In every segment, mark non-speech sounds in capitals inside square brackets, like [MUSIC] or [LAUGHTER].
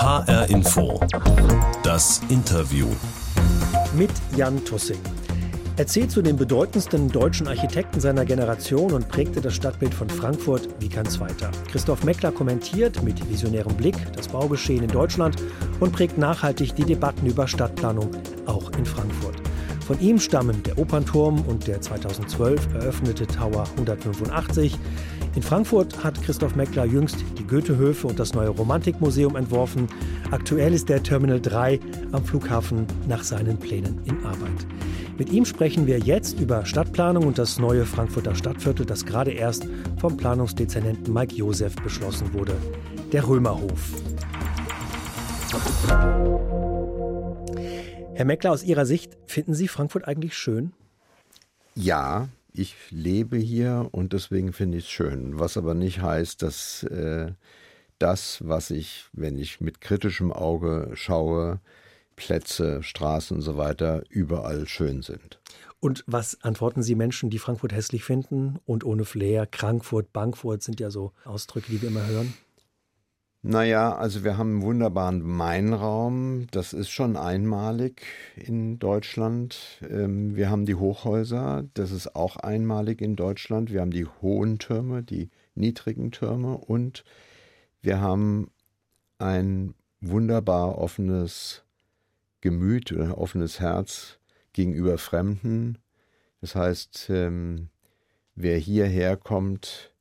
HR Info. Das Interview. Mit Jan Tussing. Er zählt zu den bedeutendsten deutschen Architekten seiner Generation und prägte das Stadtbild von Frankfurt wie kein zweiter. Christoph Meckler kommentiert mit visionärem Blick das Baugeschehen in Deutschland und prägt nachhaltig die Debatten über Stadtplanung auch in Frankfurt. Von ihm stammen der Opernturm und der 2012 eröffnete Tower 185. In Frankfurt hat Christoph Meckler jüngst die Goethehöfe und das neue Romantikmuseum entworfen. Aktuell ist der Terminal 3 am Flughafen nach seinen Plänen in Arbeit. Mit ihm sprechen wir jetzt über Stadtplanung und das neue Frankfurter Stadtviertel, das gerade erst vom Planungsdezernenten Mike Josef beschlossen wurde, der Römerhof. Herr Meckler, aus Ihrer Sicht, finden Sie Frankfurt eigentlich schön? Ja, ich lebe hier und deswegen finde ich es schön. Was aber nicht heißt, dass äh, das, was ich, wenn ich mit kritischem Auge schaue, Plätze, Straßen und so weiter, überall schön sind. Und was antworten Sie Menschen, die Frankfurt hässlich finden und ohne Flair? Frankfurt, Bankfurt sind ja so Ausdrücke, die wir immer hören. Naja, also wir haben einen wunderbaren Mainraum. Das ist schon einmalig in Deutschland. Ähm, wir haben die Hochhäuser. Das ist auch einmalig in Deutschland. Wir haben die hohen Türme, die niedrigen Türme. Und wir haben ein wunderbar offenes Gemüt oder offenes Herz gegenüber Fremden. Das heißt, ähm, wer hierher kommt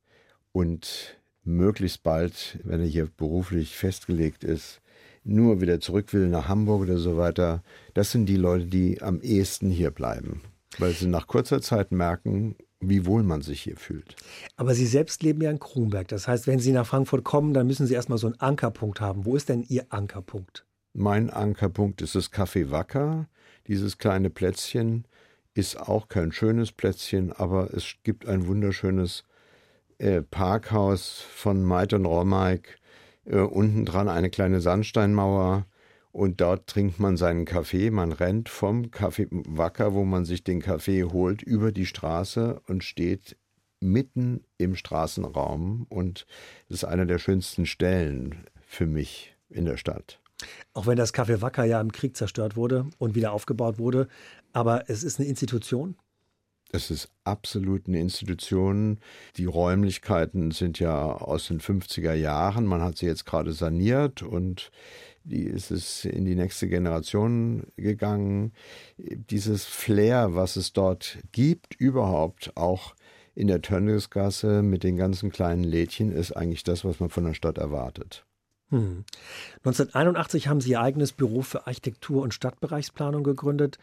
und möglichst bald, wenn er hier beruflich festgelegt ist, nur wieder zurück will nach Hamburg oder so weiter, das sind die Leute, die am ehesten hier bleiben, weil sie nach kurzer Zeit merken, wie wohl man sich hier fühlt. Aber Sie selbst leben ja in Kronberg. Das heißt, wenn Sie nach Frankfurt kommen, dann müssen Sie erstmal so einen Ankerpunkt haben. Wo ist denn Ihr Ankerpunkt? Mein Ankerpunkt ist das Café Wacker. Dieses kleine Plätzchen ist auch kein schönes Plätzchen, aber es gibt ein wunderschönes äh, Parkhaus von Maid und Romeik, äh, unten dran eine kleine Sandsteinmauer und dort trinkt man seinen Kaffee. Man rennt vom Café Wacker, wo man sich den Kaffee holt, über die Straße und steht mitten im Straßenraum und das ist einer der schönsten Stellen für mich in der Stadt. Auch wenn das Café Wacker ja im Krieg zerstört wurde und wieder aufgebaut wurde, aber es ist eine Institution. Es ist absolut eine Institution. Die Räumlichkeiten sind ja aus den 50er Jahren. Man hat sie jetzt gerade saniert und die ist es in die nächste Generation gegangen. Dieses Flair, was es dort gibt, überhaupt auch in der Tönniesgasse mit den ganzen kleinen Lädchen, ist eigentlich das, was man von der Stadt erwartet. Hm. 1981 haben Sie Ihr eigenes Büro für Architektur und Stadtbereichsplanung gegründet.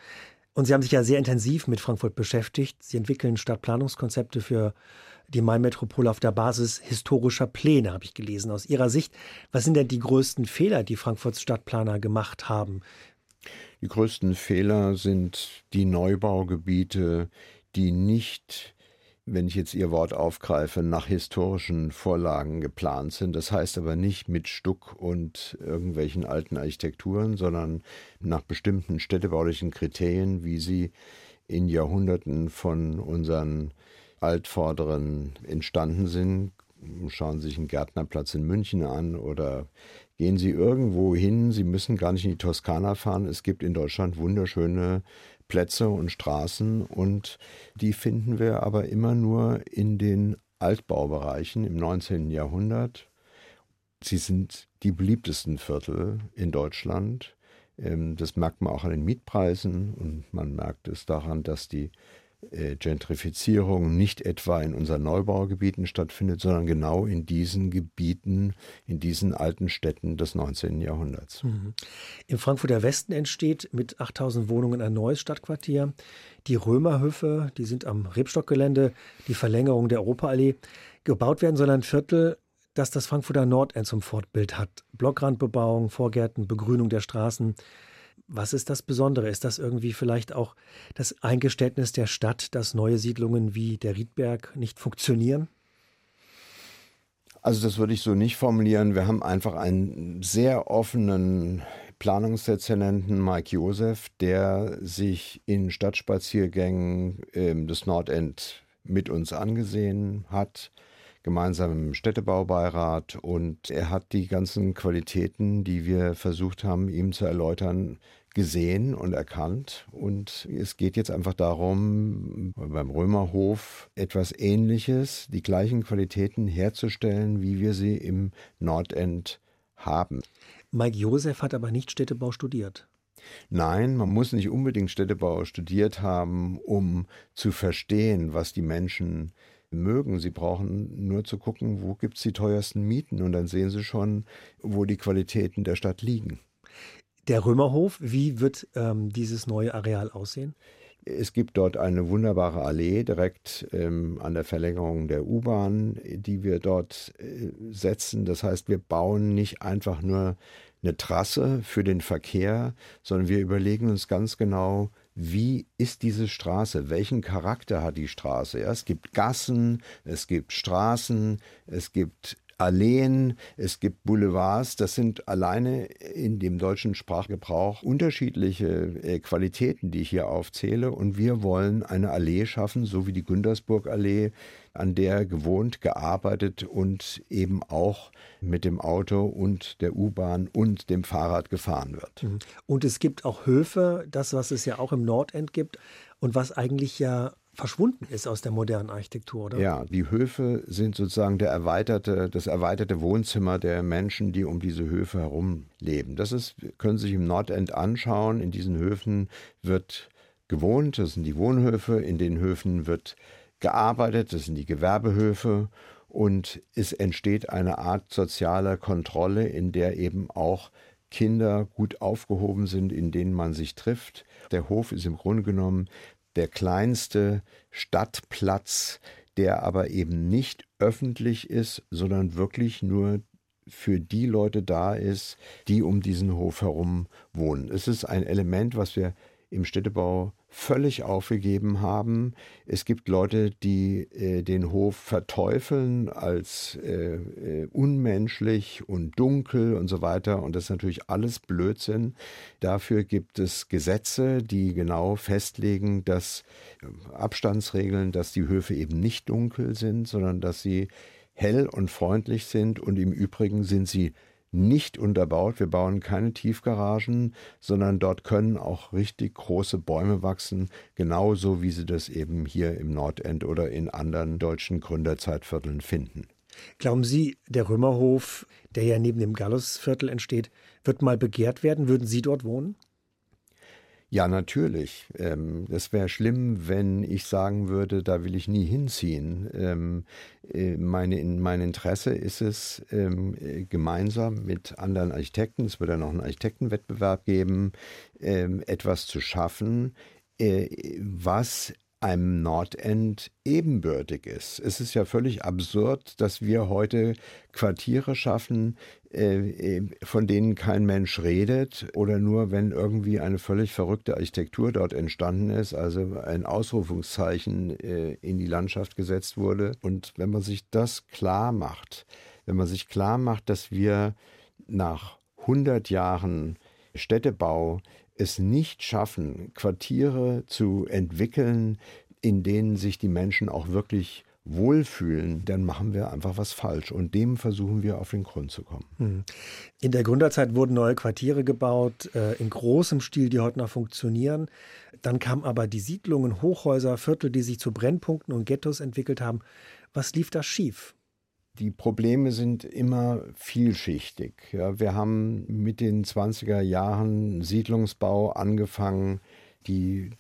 Und Sie haben sich ja sehr intensiv mit Frankfurt beschäftigt. Sie entwickeln Stadtplanungskonzepte für die Main-Metropole auf der Basis historischer Pläne, habe ich gelesen. Aus Ihrer Sicht, was sind denn die größten Fehler, die Frankfurts Stadtplaner gemacht haben? Die größten Fehler sind die Neubaugebiete, die nicht wenn ich jetzt Ihr Wort aufgreife, nach historischen Vorlagen geplant sind. Das heißt aber nicht mit Stuck und irgendwelchen alten Architekturen, sondern nach bestimmten städtebaulichen Kriterien, wie sie in Jahrhunderten von unseren Altvorderen entstanden sind. Schauen Sie sich einen Gärtnerplatz in München an oder gehen Sie irgendwo hin. Sie müssen gar nicht in die Toskana fahren. Es gibt in Deutschland wunderschöne Plätze und Straßen und die finden wir aber immer nur in den Altbaubereichen im 19. Jahrhundert. Sie sind die beliebtesten Viertel in Deutschland. Ähm, das merkt man auch an den Mietpreisen und man merkt es daran, dass die äh, Gentrifizierung nicht etwa in unseren Neubaugebieten stattfindet, sondern genau in diesen Gebieten, in diesen alten Städten des 19. Jahrhunderts. Mhm. Im Frankfurter Westen entsteht mit 8000 Wohnungen ein neues Stadtquartier. Die Römerhöfe, die sind am Rebstockgelände, die Verlängerung der Europaallee. Gebaut werden soll ein Viertel, das das Frankfurter Nordend zum Fortbild hat. Blockrandbebauung, Vorgärten, Begrünung der Straßen. Was ist das Besondere? Ist das irgendwie vielleicht auch das Eingeständnis der Stadt, dass neue Siedlungen wie der Riedberg nicht funktionieren? Also das würde ich so nicht formulieren. Wir haben einfach einen sehr offenen Planungsdezernenten Mike Josef, der sich in Stadtspaziergängen äh, des Nordend mit uns angesehen hat, gemeinsam im Städtebaubeirat und er hat die ganzen Qualitäten, die wir versucht haben, ihm zu erläutern, gesehen und erkannt. Und es geht jetzt einfach darum, beim Römerhof etwas Ähnliches, die gleichen Qualitäten herzustellen, wie wir sie im Nordend haben. Mike Josef hat aber nicht Städtebau studiert. Nein, man muss nicht unbedingt Städtebau studiert haben, um zu verstehen, was die Menschen mögen. Sie brauchen nur zu gucken, wo gibt es die teuersten Mieten und dann sehen sie schon, wo die Qualitäten der Stadt liegen. Der Römerhof, wie wird ähm, dieses neue Areal aussehen? Es gibt dort eine wunderbare Allee direkt ähm, an der Verlängerung der U-Bahn, die wir dort äh, setzen. Das heißt, wir bauen nicht einfach nur eine Trasse für den Verkehr, sondern wir überlegen uns ganz genau, wie ist diese Straße? Welchen Charakter hat die Straße? Ja, es gibt Gassen, es gibt Straßen, es gibt Alleen, es gibt Boulevards. Das sind alleine in dem deutschen Sprachgebrauch unterschiedliche äh, Qualitäten, die ich hier aufzähle. Und wir wollen eine Allee schaffen, so wie die Güntersburg-Allee, an der gewohnt, gearbeitet und eben auch mit dem Auto und der U-Bahn und dem Fahrrad gefahren wird. Mhm. Und es gibt auch Höfe, das, was es ja auch im Nordend gibt und was eigentlich ja verschwunden ist aus der modernen Architektur, oder? Ja, die Höfe sind sozusagen der erweiterte, das erweiterte Wohnzimmer der Menschen, die um diese Höfe herum leben. Das ist, können Sie sich im Nordend anschauen. In diesen Höfen wird gewohnt, das sind die Wohnhöfe, in den Höfen wird gearbeitet, das sind die Gewerbehöfe und es entsteht eine Art sozialer Kontrolle, in der eben auch Kinder gut aufgehoben sind, in denen man sich trifft. Der Hof ist im Grunde genommen der kleinste Stadtplatz, der aber eben nicht öffentlich ist, sondern wirklich nur für die Leute da ist, die um diesen Hof herum wohnen. Es ist ein Element, was wir im Städtebau völlig aufgegeben haben. Es gibt Leute, die äh, den Hof verteufeln als äh, äh, unmenschlich und dunkel und so weiter. Und das ist natürlich alles Blödsinn. Dafür gibt es Gesetze, die genau festlegen, dass äh, Abstandsregeln, dass die Höfe eben nicht dunkel sind, sondern dass sie hell und freundlich sind und im Übrigen sind sie nicht unterbaut. Wir bauen keine Tiefgaragen, sondern dort können auch richtig große Bäume wachsen, genauso wie Sie das eben hier im Nordend oder in anderen deutschen Gründerzeitvierteln finden. Glauben Sie, der Römerhof, der ja neben dem Gallusviertel entsteht, wird mal begehrt werden? Würden Sie dort wohnen? Ja, natürlich. Ähm, es wäre schlimm, wenn ich sagen würde, da will ich nie hinziehen. Ähm, äh, mein Interesse ist es, ähm, äh, gemeinsam mit anderen Architekten, es wird ja noch einen Architektenwettbewerb geben, ähm, etwas zu schaffen, äh, was einem Nordend ebenbürtig ist. Es ist ja völlig absurd, dass wir heute Quartiere schaffen, äh, von denen kein Mensch redet oder nur wenn irgendwie eine völlig verrückte Architektur dort entstanden ist, also ein Ausrufungszeichen äh, in die Landschaft gesetzt wurde. Und wenn man sich das klar macht, wenn man sich klar macht, dass wir nach 100 Jahren Städtebau es nicht schaffen, Quartiere zu entwickeln, in denen sich die Menschen auch wirklich wohlfühlen, dann machen wir einfach was falsch. Und dem versuchen wir auf den Grund zu kommen. Hm. In der Gründerzeit wurden neue Quartiere gebaut, äh, in großem Stil, die heute noch funktionieren. Dann kamen aber die Siedlungen, Hochhäuser, Viertel, die sich zu Brennpunkten und Ghettos entwickelt haben. Was lief da schief? Die Probleme sind immer vielschichtig. Ja, wir haben mit den 20er Jahren Siedlungsbau angefangen, die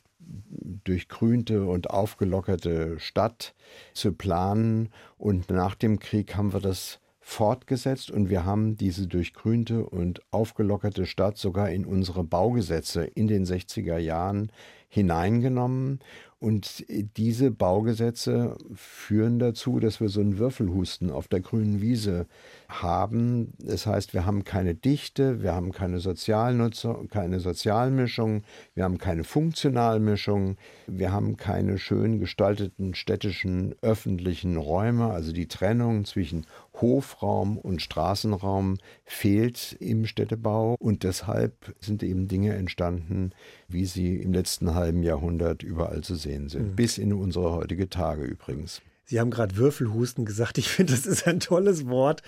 durchgrünte und aufgelockerte Stadt zu planen. Und nach dem Krieg haben wir das fortgesetzt und wir haben diese durchgrünte und aufgelockerte Stadt sogar in unsere Baugesetze in den 60er Jahren hineingenommen. Und diese Baugesetze führen dazu, dass wir so einen Würfelhusten auf der grünen Wiese haben. Das heißt, wir haben keine Dichte, wir haben keine Sozialnutzung, keine Sozialmischung, wir haben keine Funktionalmischung, wir haben keine schön gestalteten städtischen öffentlichen Räume. Also die Trennung zwischen Hofraum und Straßenraum fehlt im Städtebau und deshalb sind eben Dinge entstanden, wie sie im letzten halben Jahrhundert überall zu sehen sind, mhm. bis in unsere heutige Tage übrigens. Sie haben gerade Würfelhusten gesagt. Ich finde, das ist ein tolles Wort.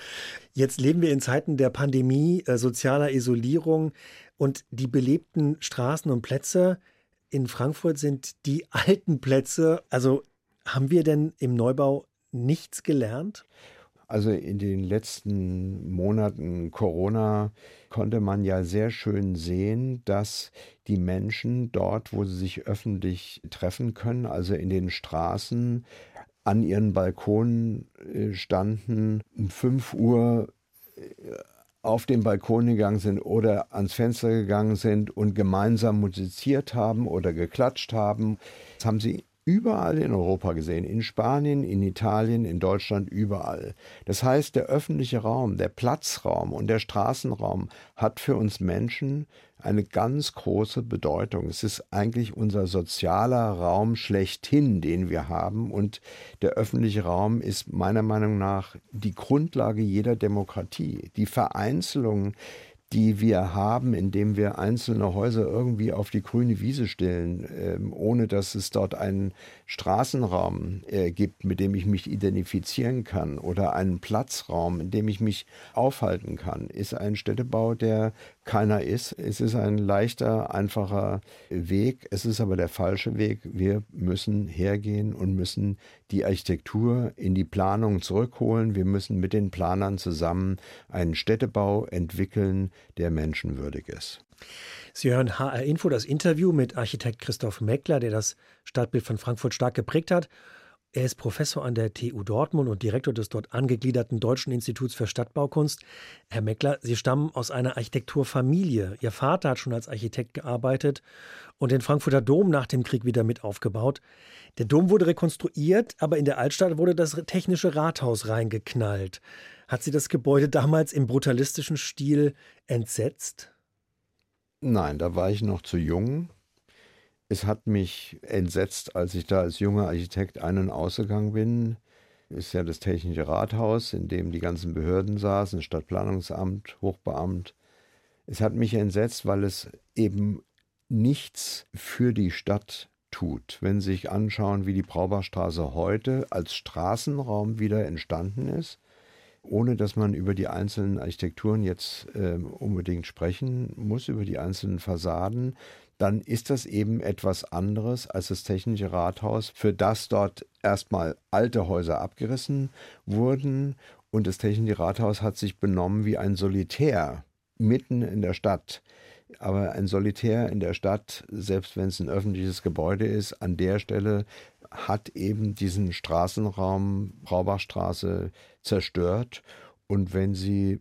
Jetzt leben wir in Zeiten der Pandemie, äh, sozialer Isolierung und die belebten Straßen und Plätze in Frankfurt sind die alten Plätze. Also haben wir denn im Neubau nichts gelernt? Also in den letzten Monaten Corona konnte man ja sehr schön sehen, dass die Menschen dort, wo sie sich öffentlich treffen können, also in den Straßen, an ihren Balkonen äh, standen, um 5 Uhr äh, auf den Balkon gegangen sind oder ans Fenster gegangen sind und gemeinsam musiziert haben oder geklatscht haben. Das haben sie überall in Europa gesehen, in Spanien, in Italien, in Deutschland, überall. Das heißt, der öffentliche Raum, der Platzraum und der Straßenraum hat für uns Menschen eine ganz große Bedeutung. Es ist eigentlich unser sozialer Raum schlechthin, den wir haben. Und der öffentliche Raum ist meiner Meinung nach die Grundlage jeder Demokratie. Die Vereinzelung die wir haben, indem wir einzelne Häuser irgendwie auf die grüne Wiese stellen, äh, ohne dass es dort einen Straßenraum äh, gibt, mit dem ich mich identifizieren kann oder einen Platzraum, in dem ich mich aufhalten kann, ist ein Städtebau, der keiner ist. Es ist ein leichter, einfacher Weg. Es ist aber der falsche Weg. Wir müssen hergehen und müssen die Architektur in die Planung zurückholen. Wir müssen mit den Planern zusammen einen Städtebau entwickeln, der menschenwürdig ist. Sie hören HR Info, das Interview mit Architekt Christoph Meckler, der das Stadtbild von Frankfurt stark geprägt hat. Er ist Professor an der TU Dortmund und Direktor des dort angegliederten Deutschen Instituts für Stadtbaukunst. Herr Meckler, Sie stammen aus einer Architekturfamilie. Ihr Vater hat schon als Architekt gearbeitet und den Frankfurter Dom nach dem Krieg wieder mit aufgebaut. Der Dom wurde rekonstruiert, aber in der Altstadt wurde das technische Rathaus reingeknallt. Hat Sie das Gebäude damals im brutalistischen Stil entsetzt? Nein, da war ich noch zu jung. Es hat mich entsetzt, als ich da als junger Architekt ein- und ausgegangen bin. Ist ja das Technische Rathaus, in dem die ganzen Behörden saßen, Stadtplanungsamt, Hochbeamt. Es hat mich entsetzt, weil es eben nichts für die Stadt tut. Wenn Sie sich anschauen, wie die Braubachstraße heute als Straßenraum wieder entstanden ist, ohne dass man über die einzelnen Architekturen jetzt äh, unbedingt sprechen muss, über die einzelnen Fassaden, dann ist das eben etwas anderes als das Technische Rathaus, für das dort erstmal alte Häuser abgerissen wurden und das Technische Rathaus hat sich benommen wie ein Solitär mitten in der Stadt. Aber ein Solitär in der Stadt, selbst wenn es ein öffentliches Gebäude ist, an der Stelle hat eben diesen Straßenraum Braubachstraße zerstört. Und wenn Sie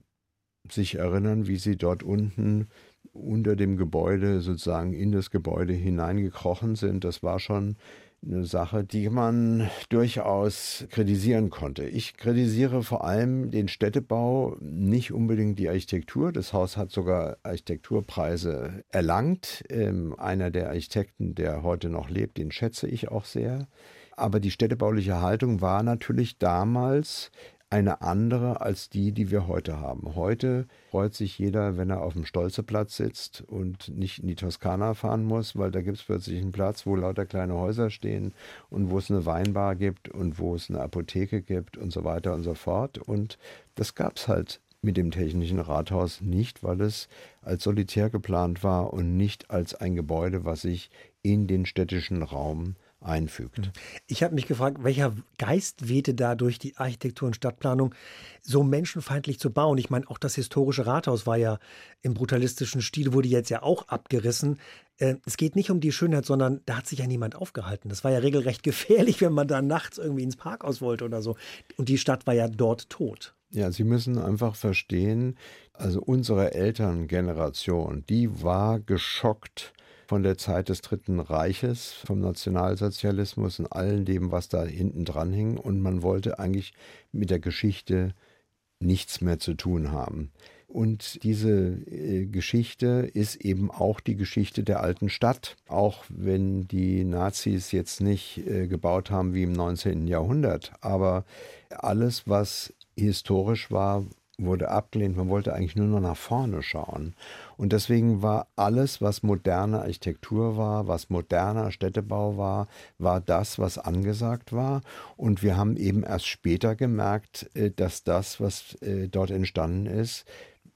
sich erinnern, wie Sie dort unten unter dem Gebäude sozusagen in das Gebäude hineingekrochen sind, das war schon eine Sache, die man durchaus kritisieren konnte. Ich kritisiere vor allem den Städtebau, nicht unbedingt die Architektur. Das Haus hat sogar Architekturpreise erlangt. Ähm, einer der Architekten, der heute noch lebt, den schätze ich auch sehr. Aber die städtebauliche Haltung war natürlich damals eine andere als die, die wir heute haben. Heute freut sich jeder, wenn er auf dem Stolzeplatz sitzt und nicht in die Toskana fahren muss, weil da gibt es plötzlich einen Platz, wo lauter kleine Häuser stehen und wo es eine Weinbar gibt und wo es eine Apotheke gibt und so weiter und so fort. Und das gab es halt mit dem Technischen Rathaus nicht, weil es als solitär geplant war und nicht als ein Gebäude, was sich in den städtischen Raum einfügt. Mhm. Ich habe mich gefragt, welcher Geist wehte da durch die Architektur und Stadtplanung, so menschenfeindlich zu bauen? Ich meine, auch das historische Rathaus war ja im brutalistischen Stil, wurde jetzt ja auch abgerissen. Äh, es geht nicht um die Schönheit, sondern da hat sich ja niemand aufgehalten. Das war ja regelrecht [LAUGHS] gefährlich, wenn man da nachts irgendwie ins Parkhaus wollte oder so. Und die Stadt war ja dort tot. Ja, Sie müssen einfach verstehen, also unsere Elterngeneration, die war geschockt von der Zeit des Dritten Reiches, vom Nationalsozialismus und allem dem, was da hinten dran hing. Und man wollte eigentlich mit der Geschichte nichts mehr zu tun haben. Und diese äh, Geschichte ist eben auch die Geschichte der alten Stadt. Auch wenn die Nazis jetzt nicht äh, gebaut haben wie im 19. Jahrhundert. Aber alles, was historisch war, wurde abgelehnt. Man wollte eigentlich nur noch nach vorne schauen. Und deswegen war alles, was moderne Architektur war, was moderner Städtebau war, war das, was angesagt war. Und wir haben eben erst später gemerkt, äh, dass das, was äh, dort entstanden ist,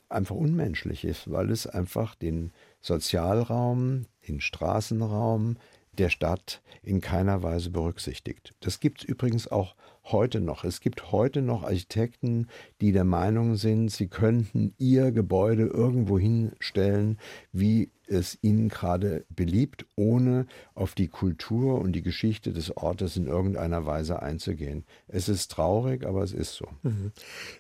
einfach unmenschlich ist, weil es einfach den Sozialraum, den Straßenraum, der Stadt in keiner Weise berücksichtigt. Das gibt es übrigens auch heute noch. Es gibt heute noch Architekten, die der Meinung sind, sie könnten ihr Gebäude irgendwo hinstellen, wie es ihnen gerade beliebt, ohne auf die Kultur und die Geschichte des Ortes in irgendeiner Weise einzugehen. Es ist traurig, aber es ist so. Mhm.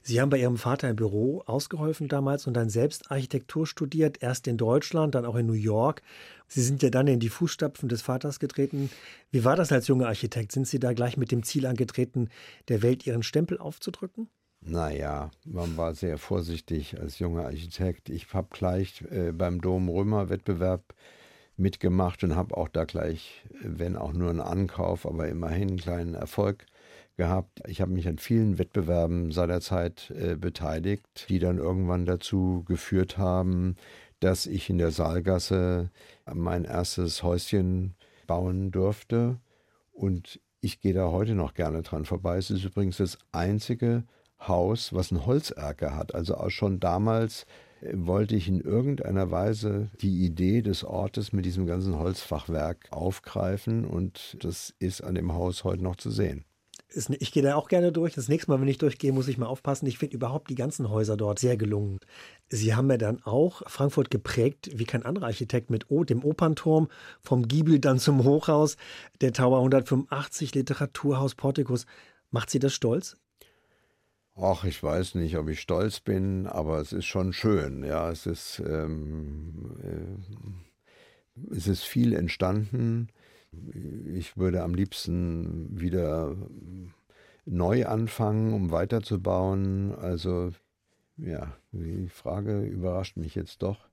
Sie haben bei Ihrem Vater im Büro ausgeholfen damals und dann selbst Architektur studiert, erst in Deutschland, dann auch in New York. Sie sind ja dann in die Fußstapfen des Vaters getreten. Wie war das als junger Architekt? Sind Sie da gleich mit dem Ziel angetreten, der Welt Ihren Stempel aufzudrücken? Naja, man war sehr vorsichtig als junger Architekt. Ich habe gleich äh, beim Dom-Römer-Wettbewerb mitgemacht und habe auch da gleich, wenn auch nur einen Ankauf, aber immerhin einen kleinen Erfolg gehabt. Ich habe mich an vielen Wettbewerben seinerzeit äh, beteiligt, die dann irgendwann dazu geführt haben, dass ich in der Saalgasse mein erstes Häuschen bauen durfte. Und ich gehe da heute noch gerne dran vorbei. Es ist übrigens das einzige Haus, was ein Holzerker hat. Also auch schon damals äh, wollte ich in irgendeiner Weise die Idee des Ortes mit diesem ganzen Holzfachwerk aufgreifen und das ist an dem Haus heute noch zu sehen. Ich gehe da auch gerne durch. Das nächste Mal, wenn ich durchgehe, muss ich mal aufpassen. Ich finde überhaupt die ganzen Häuser dort sehr gelungen. Sie haben ja dann auch Frankfurt geprägt, wie kein anderer Architekt, mit o, dem Opernturm, vom Giebel dann zum Hochhaus, der Tower 185, Literaturhaus, Portikus. Macht Sie das stolz? Ach, ich weiß nicht, ob ich stolz bin, aber es ist schon schön. Ja, es ist, ähm, äh, es ist viel entstanden. Ich würde am liebsten wieder neu anfangen, um weiterzubauen. Also, ja, die Frage überrascht mich jetzt doch.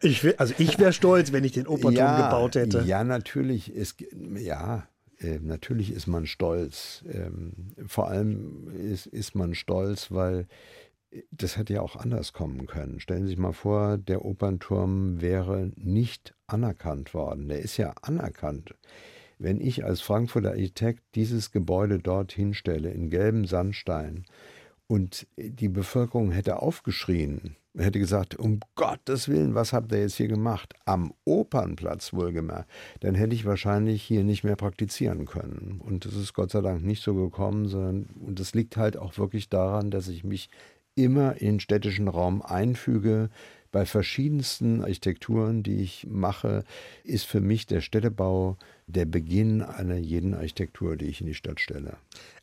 Ich wär, also ich wäre stolz, wenn ich den Operturm ja, gebaut hätte. Ja, natürlich. Ist, ja, äh, natürlich ist man stolz. Ähm, vor allem ist, ist man stolz, weil das hätte ja auch anders kommen können. Stellen Sie sich mal vor, der Opernturm wäre nicht anerkannt worden. Der ist ja anerkannt. Wenn ich als Frankfurter Architekt dieses Gebäude dort hinstelle, in gelbem Sandstein, und die Bevölkerung hätte aufgeschrien, hätte gesagt, um Gottes Willen, was habt ihr jetzt hier gemacht? Am Opernplatz wohlgemerkt. Dann hätte ich wahrscheinlich hier nicht mehr praktizieren können. Und das ist Gott sei Dank nicht so gekommen, sondern, und das liegt halt auch wirklich daran, dass ich mich immer in den städtischen Raum einfüge. Bei verschiedensten Architekturen, die ich mache, ist für mich der Städtebau der Beginn einer jeden Architektur, die ich in die Stadt stelle.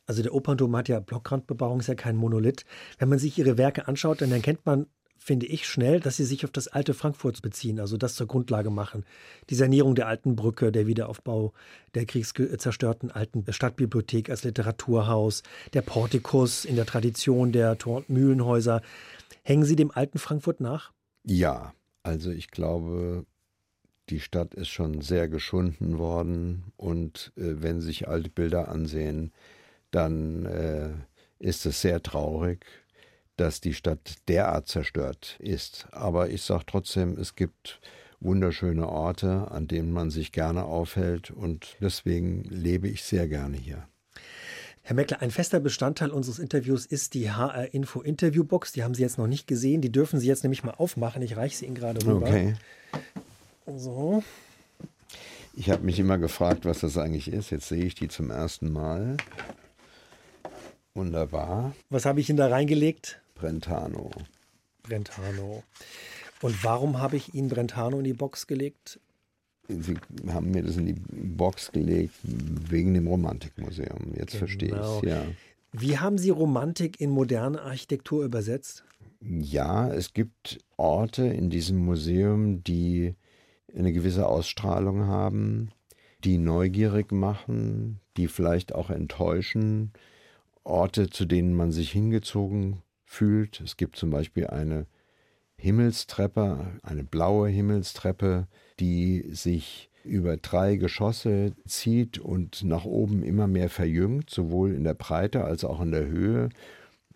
Also der Opernturm hat ja Blockrandbebauung, ist ja kein Monolith. Wenn man sich ihre Werke anschaut, dann erkennt man finde ich schnell, dass sie sich auf das alte Frankfurt beziehen, also das zur Grundlage machen. Die Sanierung der alten Brücke, der Wiederaufbau der kriegszerstörten alten Stadtbibliothek als Literaturhaus, der Portikus in der Tradition der Tor- und Mühlenhäuser. Hängen Sie dem alten Frankfurt nach? Ja, also ich glaube, die Stadt ist schon sehr geschunden worden und äh, wenn Sie sich alte Bilder ansehen, dann äh, ist es sehr traurig dass die Stadt derart zerstört ist. Aber ich sage trotzdem, es gibt wunderschöne Orte, an denen man sich gerne aufhält und deswegen lebe ich sehr gerne hier. Herr Meckler, ein fester Bestandteil unseres Interviews ist die HR Info Interviewbox. Die haben Sie jetzt noch nicht gesehen. Die dürfen Sie jetzt nämlich mal aufmachen. Ich reiche sie Ihnen gerade rüber. Okay. So. Ich habe mich immer gefragt, was das eigentlich ist. Jetzt sehe ich die zum ersten Mal. Wunderbar. Was habe ich Ihnen da reingelegt? Brentano. Brentano. Und warum habe ich Ihnen Brentano in die Box gelegt? Sie haben mir das in die Box gelegt wegen dem Romantikmuseum. Jetzt genau. verstehe ich es, ja. Wie haben Sie Romantik in moderne Architektur übersetzt? Ja, es gibt Orte in diesem Museum, die eine gewisse Ausstrahlung haben, die neugierig machen, die vielleicht auch enttäuschen. Orte, zu denen man sich hingezogen fühlt. Es gibt zum Beispiel eine Himmelstreppe, eine blaue Himmelstreppe, die sich über drei Geschosse zieht und nach oben immer mehr verjüngt, sowohl in der Breite als auch in der Höhe.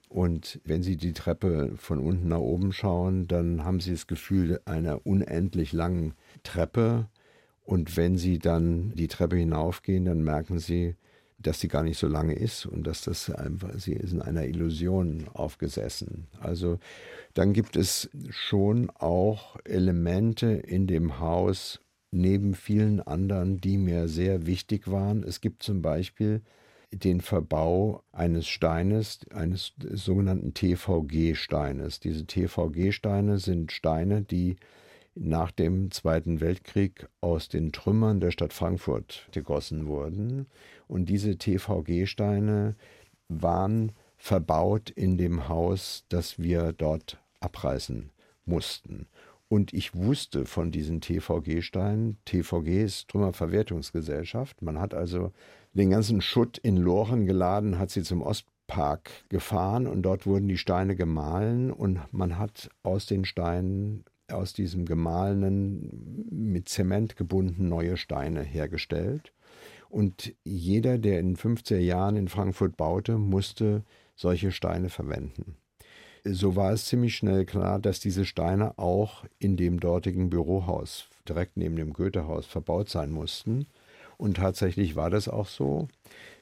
Und wenn Sie die Treppe von unten nach oben schauen, dann haben Sie das Gefühl einer unendlich langen Treppe. Und wenn Sie dann die Treppe hinaufgehen, dann merken Sie, dass sie gar nicht so lange ist und dass das einfach, sie ist in einer Illusion aufgesessen. Also dann gibt es schon auch Elemente in dem Haus, neben vielen anderen, die mir sehr wichtig waren. Es gibt zum Beispiel den Verbau eines Steines, eines sogenannten TVG-Steines. Diese TVG-Steine sind Steine, die nach dem Zweiten Weltkrieg aus den Trümmern der Stadt Frankfurt gegossen wurden. Und diese TVG-Steine waren verbaut in dem Haus, das wir dort abreißen mussten. Und ich wusste von diesen TVG-Steinen. TVG ist Trümmerverwertungsgesellschaft. Man hat also den ganzen Schutt in Loren geladen, hat sie zum Ostpark gefahren und dort wurden die Steine gemahlen und man hat aus den Steinen, aus diesem gemahlenen, mit Zement gebunden neue Steine hergestellt. Und jeder, der in 50er Jahren in Frankfurt baute, musste solche Steine verwenden so war es ziemlich schnell klar, dass diese Steine auch in dem dortigen Bürohaus, direkt neben dem Goethehaus, verbaut sein mussten. Und tatsächlich war das auch so.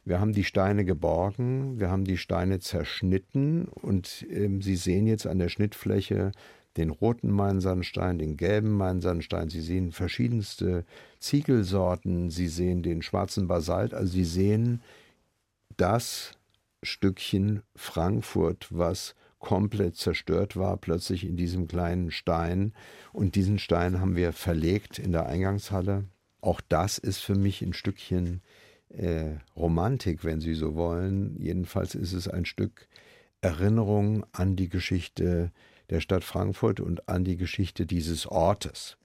Wir haben die Steine geborgen, wir haben die Steine zerschnitten und äh, Sie sehen jetzt an der Schnittfläche den roten Mainsandstein, den gelben Mainsandstein. Sie sehen verschiedenste Ziegelsorten, Sie sehen den schwarzen Basalt. Also Sie sehen das Stückchen Frankfurt, was komplett zerstört war, plötzlich in diesem kleinen Stein. Und diesen Stein haben wir verlegt in der Eingangshalle. Auch das ist für mich ein Stückchen äh, Romantik, wenn Sie so wollen. Jedenfalls ist es ein Stück Erinnerung an die Geschichte der Stadt Frankfurt und an die Geschichte dieses Ortes.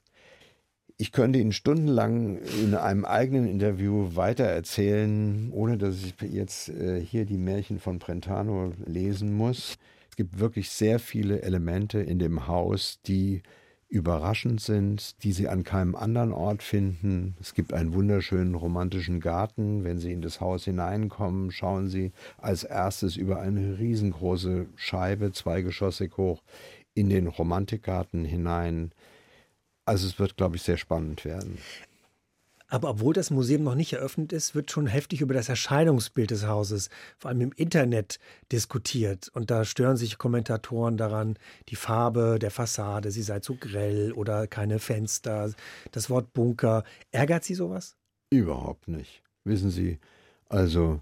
Ich könnte Ihnen stundenlang in einem eigenen Interview weitererzählen, ohne dass ich jetzt äh, hier die Märchen von Brentano lesen muss. Es gibt wirklich sehr viele Elemente in dem Haus, die überraschend sind, die Sie an keinem anderen Ort finden. Es gibt einen wunderschönen romantischen Garten. Wenn Sie in das Haus hineinkommen, schauen Sie als erstes über eine riesengroße Scheibe, zweigeschossig hoch, in den Romantikgarten hinein. Also es wird, glaube ich, sehr spannend werden. Aber obwohl das Museum noch nicht eröffnet ist, wird schon heftig über das Erscheinungsbild des Hauses, vor allem im Internet, diskutiert. Und da stören sich Kommentatoren daran, die Farbe der Fassade, sie sei zu grell oder keine Fenster, das Wort Bunker. Ärgert Sie sowas? Überhaupt nicht. Wissen Sie, also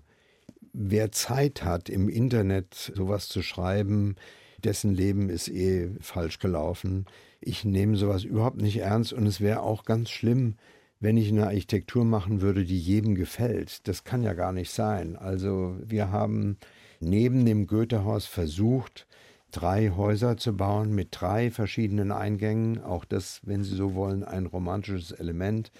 wer Zeit hat, im Internet sowas zu schreiben, dessen Leben ist eh falsch gelaufen. Ich nehme sowas überhaupt nicht ernst und es wäre auch ganz schlimm, wenn ich eine Architektur machen würde, die jedem gefällt. Das kann ja gar nicht sein. Also wir haben neben dem Goethehaus versucht, drei Häuser zu bauen mit drei verschiedenen Eingängen. Auch das, wenn Sie so wollen, ein romantisches Element,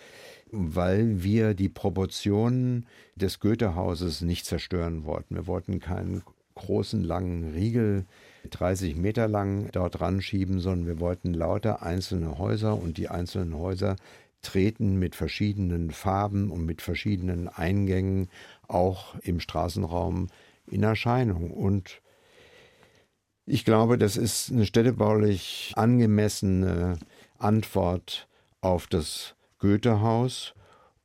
weil wir die Proportionen des Goethehauses nicht zerstören wollten. Wir wollten keinen großen, langen Riegel 30 Meter lang dort ranschieben, sondern wir wollten lauter einzelne Häuser und die einzelnen Häuser treten mit verschiedenen Farben und mit verschiedenen Eingängen auch im Straßenraum in Erscheinung. Und ich glaube, das ist eine städtebaulich angemessene Antwort auf das Goethehaus.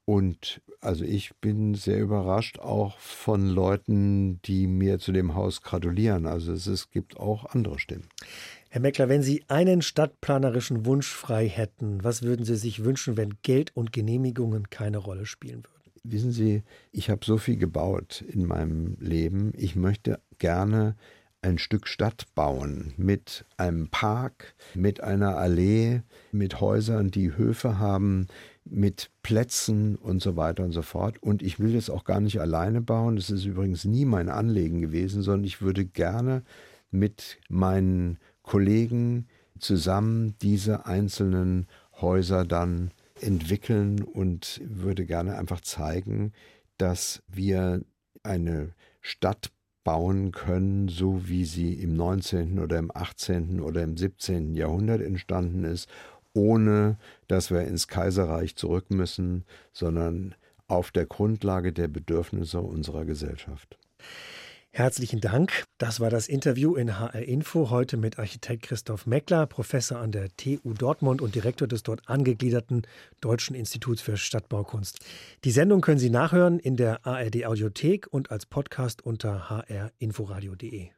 Und also ich bin sehr überrascht auch von Leuten, die mir zu dem Haus gratulieren. Also es, es gibt auch andere Stimmen. Herr Meckler, wenn Sie einen stadtplanerischen Wunsch frei hätten, was würden Sie sich wünschen, wenn Geld und Genehmigungen keine Rolle spielen würden? Wissen Sie, ich habe so viel gebaut in meinem Leben. Ich möchte gerne ein Stück Stadt bauen mit einem Park, mit einer Allee, mit Häusern, die Höfe haben, mit Plätzen und so weiter und so fort. Und ich will das auch gar nicht alleine bauen. Das ist übrigens nie mein Anliegen gewesen, sondern ich würde gerne mit meinen Kollegen zusammen diese einzelnen Häuser dann entwickeln und würde gerne einfach zeigen, dass wir eine Stadt bauen können, so wie sie im 19. oder im 18. oder im 17. Jahrhundert entstanden ist, ohne dass wir ins Kaiserreich zurück müssen, sondern auf der Grundlage der Bedürfnisse unserer Gesellschaft. Herzlichen Dank. Das war das Interview in HR Info heute mit Architekt Christoph Meckler, Professor an der TU Dortmund und Direktor des dort angegliederten Deutschen Instituts für Stadtbaukunst. Die Sendung können Sie nachhören in der ARD Audiothek und als Podcast unter hrinforadio.de.